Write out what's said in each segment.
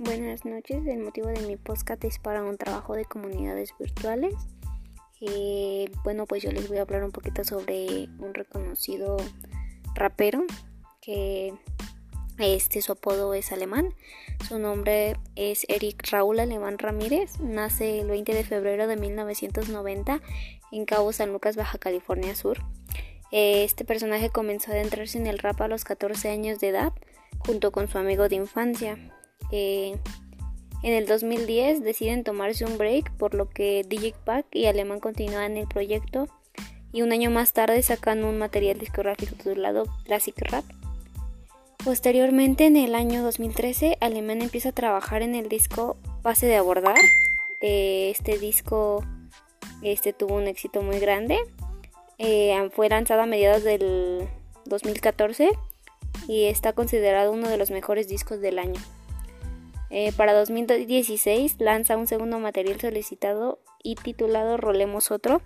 Buenas noches, el motivo de mi podcast es para un trabajo de comunidades virtuales. Eh, bueno, pues yo les voy a hablar un poquito sobre un reconocido rapero que este su apodo es alemán. Su nombre es Eric Raúl Alemán Ramírez. Nace el 20 de febrero de 1990 en Cabo San Lucas, Baja California Sur. Este personaje comenzó a adentrarse en el rap a los 14 años de edad junto con su amigo de infancia. En el 2010 deciden tomarse un break, por lo que DJ Pack y Alemán continúan el proyecto y un año más tarde sacan un material discográfico titulado Classic Rap. Posteriormente, en el año 2013, Alemán empieza a trabajar en el disco Pase de Abordar. Eh, este disco este, tuvo un éxito muy grande. Eh, fue lanzado a mediados del 2014 y está considerado uno de los mejores discos del año. Eh, para 2016 lanza un segundo material solicitado y titulado Rolemos Otro.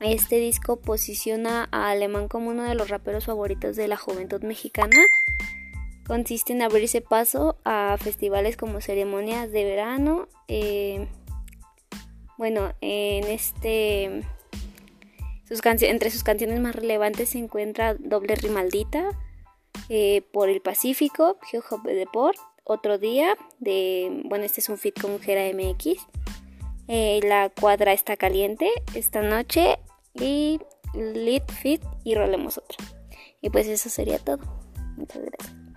Este disco posiciona a Alemán como uno de los raperos favoritos de la juventud mexicana. Consiste en abrirse paso a festivales como ceremonias de verano. Eh, bueno, en este entre sus canciones más relevantes se encuentra Doble Rimaldita, eh, por el Pacífico, Hop de Deport, otro día, de, bueno, este es un fit con Gera MX, eh, la cuadra está caliente esta noche y Lit Fit y rolemos otro. Y pues eso sería todo. Muchas gracias.